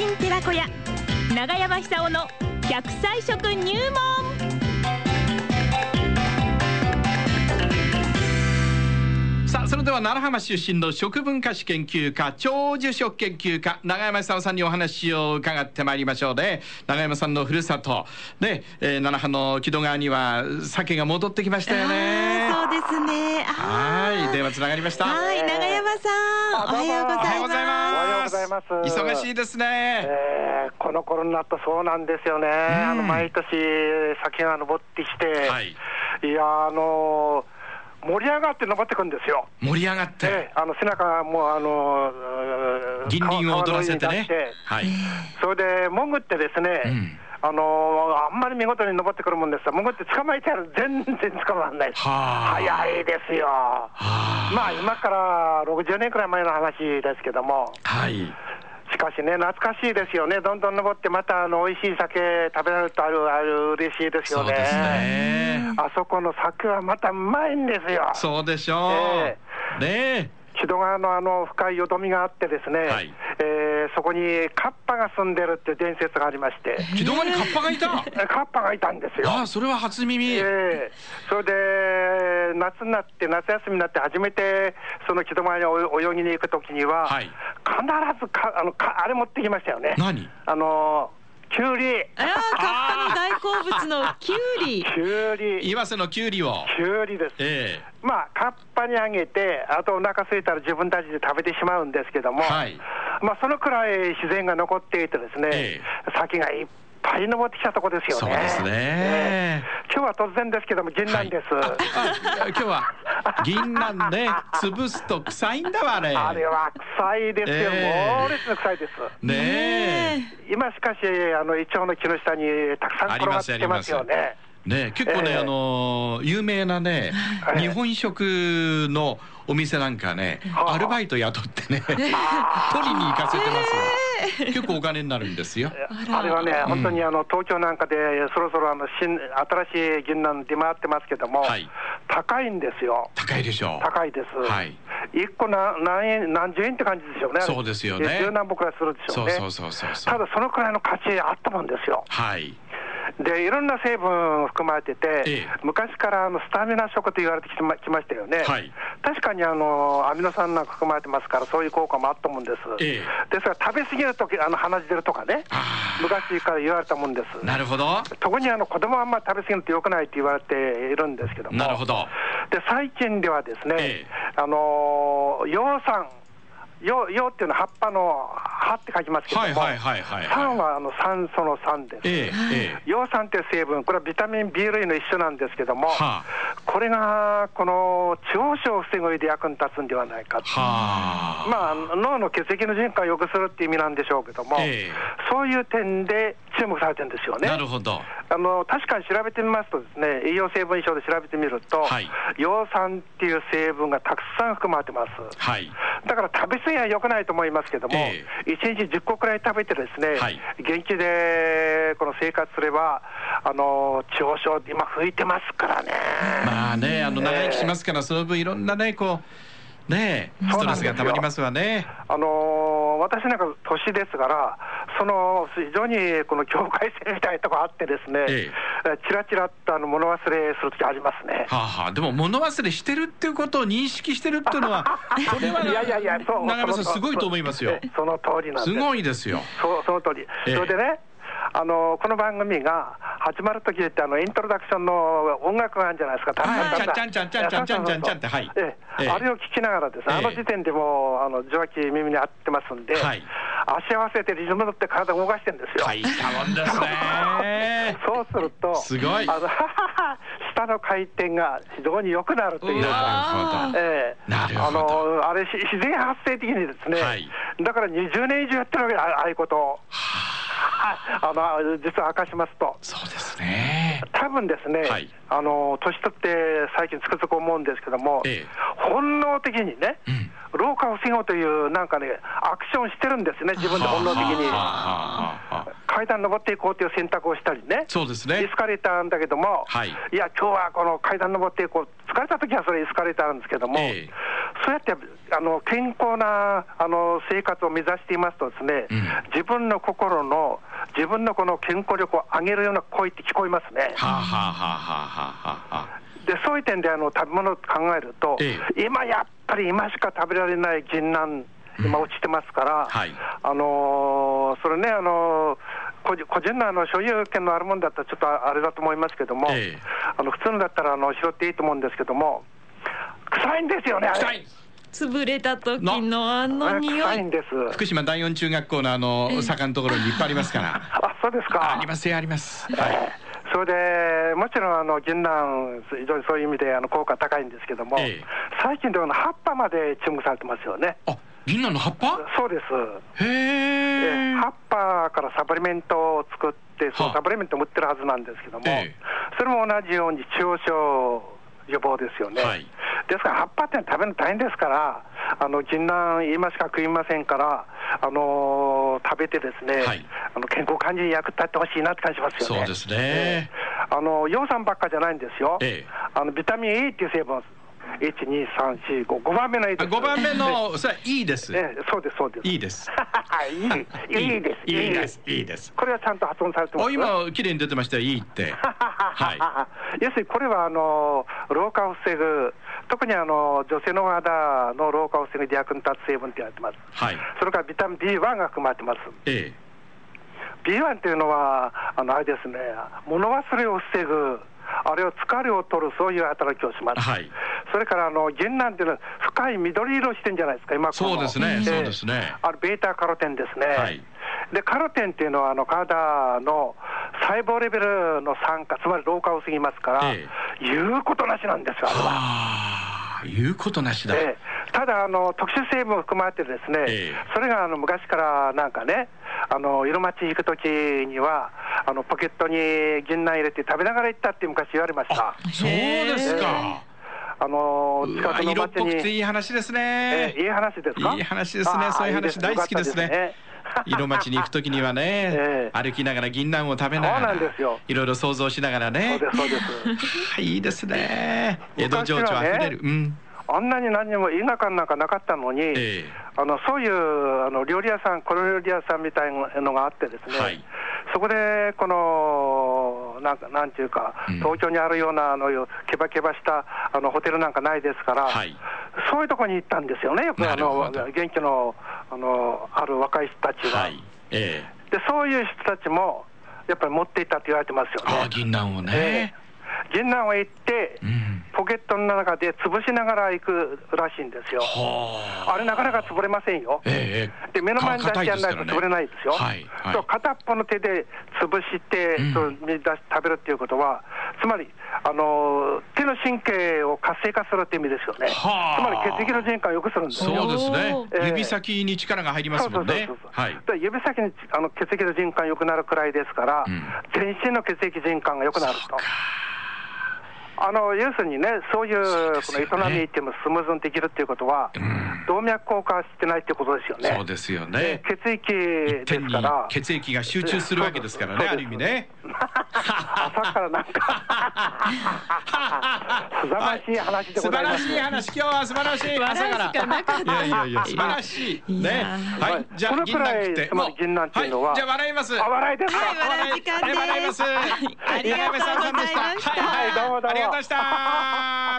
人寺子屋長山久夫の100歳食入門。さあそれでは奈良浜出身の食文化史研究家長寿食研究家永山久夫さんにお話を伺ってまいりましょうね。永山さんのふるさと。で、えー、奈良浜の木戸川には鮭が戻ってきましたよね。そうですね。はい電話つながりました。はい長山さん。おはようございますます忙しいですね、えー、この頃になったそうなんですよね、あの毎年、酒が登ってきて、はい、いや、あのー盛り上がって登ってくんですよ。盛り上がって、えー、あの背中もあの銀輪を踊らせてね。はい。それで潜ってですね。うんあのー、あんまり見事に登ってくるもんですが、潜って捕まえてやる、全然捕まらない早いですよ。まあ、今から60年くらい前の話ですけども。はい。しかしね、懐かしいですよね、どんどん登って、またあの美味しい酒食べられるとある、ある嬉しいですよね。ねあそこの酒はまたうまいんですよ。そうでしょう。えー、ね木戸川のあの深いよどみがあってですね、はい、えー、そこにカッパが住んでるっていう伝説がありまして木戸川にカッパがいたカッパがいたんですよああそれは初耳ええー、それで夏になって夏休みになって初めてその木戸川に泳ぎに行くときには、はい、必ずかあのかあれ持ってきましたよね何？あのきゅうり。ああ、カッパの大好物のきゅうり。きゅうり。岩瀬のきゅうりを。きゅうりです。ええー、まあ、カッパにあげて、あとお腹空いたら自分たちで食べてしまうんですけども。はい。まあ、そのくらい自然が残っていてですね。えー、先がいっぱい登ってきたとこですよね。そうですね、えー、今日は突然ですけども、銀杏です。はい、今日は銀杏ね、潰すと臭いんだわ、あれ。あれは臭いですよ、えー、猛烈に臭いです。ね今しかし、あの、イチョウの木の下にたくさん転がってますよね。ね、結構ね、えー、あの有名なね、日本食のお店なんかね、アルバイト雇ってね、取りに行かせてますよ。結構お金になるんですよ。あれはね、本当にあの東京なんかでそろそろあの新新しい銀杏出回ってますけども、はい、高いんですよ。高いでしょう。高いです。はい。一個な何円何十円って感じですよね。そうですよね。十何本くらいするでしょうね。そうそうそうそうただそのくらいの価値あったもんですよ。はい。でいろんな成分含まれてて、ええ、昔からあのスタミナ食と言われてきまきましたよね、はい、確かにあのアミノ酸なんか含まれてますから、そういう効果もあったもんです、え、ですから食べ過ぎるとき、あの鼻血出るとかね、昔から言われたもんです。なるほど。特にあの子供はあんまり食べ過ぎるとよくないって言われているんですけども、なるほど。で最近ではですね、あの葉酸葉葉っていうのは葉っぱの葉って書きますけども、酸はあの酸素の酸です、ええ、葉酸っていう成分、これはビタミン B 類の一種なんですけども、はあ、これがこの長所を防ぐ上で役に立つんではないかと、はあ、まあ、脳の血液の循環を良くするっていう意味なんでしょうけども、え、そういう点で注目されてるんですよね。なるほど。あの確かに調べてみますとですね、栄養成分書で調べてみると、はい、葉酸っていう成分がたくさん含まれてます。はい、だから食べ過ぎは良くないと思いますけども、えー、1日10個くらい食べてですね、はい、元気でこの生活すれば、あの長所、今吹いてますからね。まあね、あの長生きしますから、その分いろんなね、こう、ねストレスがたまりますわね。あのー、私なんか年ですから、その非常にこの境界線みたいなところあってですね、ええ、ちらちらっとあの物忘れするときありますね。はあはあ、でも物忘れしてるっていうことを認識してるっていうのは、これは、いやいやいや、そう長山さん、すごいと思いますよ。その通りなんです。すごいですよ。そうその通り。ええ、それでね、あのこの番組が始まるときってあのイントロダクションの音楽があるんじゃないですか、たんちゃんちゃんちゃんちゃんちゃんちゃんちゃんって、はい。ええ、あれを聞きながらですね、あの時点でもあの受話器耳に合ってますんで、はい、足合わせてリズム乗って体動かしてるんですよ。大したもんですね。そうすると、すごい。あの下の回転が非常に良くなるというか、ええ、あのあれ自然発生的にですね、はい、だから20年以上やってるわけああいうことを。あの実は明かしますと、そうですね 多分ですね、はい、あの年取って最近つくづく思うんですけども、ええ、本能的にね、うん。老化を防ごうという、なんかね、アクションしてるんですね、自分で本能的に。階段登っていこうという選択をしたりね、そうですね。エスカレーターなんだけども、はい、いや、今日はこの階段登っていこう、疲れた時はそれエスカレーターなんですけども、えそうやってあの健康なあの生活を目指していますとですね、うん、自分の心の、自分のこの健康力を上げるような声って聞こえますね。はあ、はあはははあ、でそういう点であの食べ物を考えると、ええ、今やっぱり今しか食べられない銀杏、今落ちてますから、うんはい、あのー、それね、あのー個人のあの所有権のあるものだったら、ちょっとあれだと思いますけども、え。あの普通のだったらあの拾っていいと思うんですけども、臭いんですよね、あれ。潰れた時のあの匂い。福島第四中学校のあの坂のところにいっぱいありますから。あ、そうですか。ありますよ、あります。はい。それでもちろんあの銀杏、非常にそういう意味であの効果高いんですけども、ええ、最近では葉っぱまで注目されてますよね。あ銀杏の葉っぱ？そうです。へえ。葉っぱからサプリメントを作って、そのサプリメントを売ってるはずなんですけども、え、それも同じように中央症予防ですよね。はいですから葉っぱって食べるの大変ですから、あの銀杏、今しか食いませんから、あのー、食べてですね、はい、あの健康管理に役立ってほしいなって感じますよね。そうですね。あの葉酸ばっかじゃないんですよ。ええ、あのビタミン A っていう成分一二三四五五番目の A です。五番目のそれいいです。ね、そうですそうです。いいです。いいいいです。いいです。いいです。これはちゃんと発音されてます？今綺麗に出てましたいいって。はい。要するにこれはあの老化を防ぐ。特にあの女性の肌の老化を防ぐ役に立つ成分って言われてます。はい。それからビタミン B1 が含まれてます。ええ。B1 っていうのはあのあれですね、物忘れを防ぐ。あれを疲れを取る、そういう働きをします。はい、それからあの銀杏っていうのは、深い緑色してんじゃないですか、今そうですね、そうですね。あれ、ベータカロテンですね。はい、で、カロテンっていうのは、あの体の細胞レベルの酸化、つまり老化を過ぎますから、ええ、言うことなしなんですよ、あれは。言うことなしだ。ええ、ただあの、特殊成分を含まれてですね、え、それがあの昔からなんかね、あの色町行くときには、あのポケットに銀杏入れて食べながら行ったって昔言われました。そうですか。あの近くの町に。いい話ですね、えー。いい話ですか？いい話ですね。そういう話大好きですね。色町に行くときにはね、えー、歩きながら銀杏を食べながら、いろいろ想像しながらね。そうですそうです。いいですね。江戸情緒あふれる。うん。あんなに何にも田舎なんかなかったのに、えー、あのそういうあの料理屋さん、この料理屋さんみたいなのがあってですね、はい、そこでこのなんかなんていうか、うん、東京にあるようなあのけばけばしたあのホテルなんかないですから、はい、そういうところに行ったんですよね、よくあの元気のあのある若い人たちは、はいえー、で。そういう人たちもやっぱり持っていたって言われてますよね。あ銀杏をね、えー銀杏を行って、うん、ポケットの中で潰しながら行くらしいんですよ。あれなかなか潰れませんよ。えー、で目の前に出してやらないと潰れないですよ。はいはい、そう片っぽの手で潰して、うん、そう食べるっていうことは、つまりあの手の神経を活性化するって意味ですよね。つまり血液の循環を良くするんですよ。そうですね。えー、指先に力が入りますもんね。指先にあの血液の循環良くなるくらいですから、うん、全身の血液循環が良くなると。あの要するにね、そういうこの営みってもスムーズにできるっていうことは、動脈硬化してないってことですよね。そうですよね。血液ですから。血液が集中するわけですからね、ある意味ね。朝からなんか 素晴らしい話でございます。素晴らしい話、今日は素晴らしい朝から。いやいやいや、素晴らしい。ね。はい、じゃあ、銀杏って。銀杏っていうのは。じゃあ、笑います。あ、笑いですか？笑い時間です。笑います。ありがとうございました。はい、どうもどうも。ありがとうございました。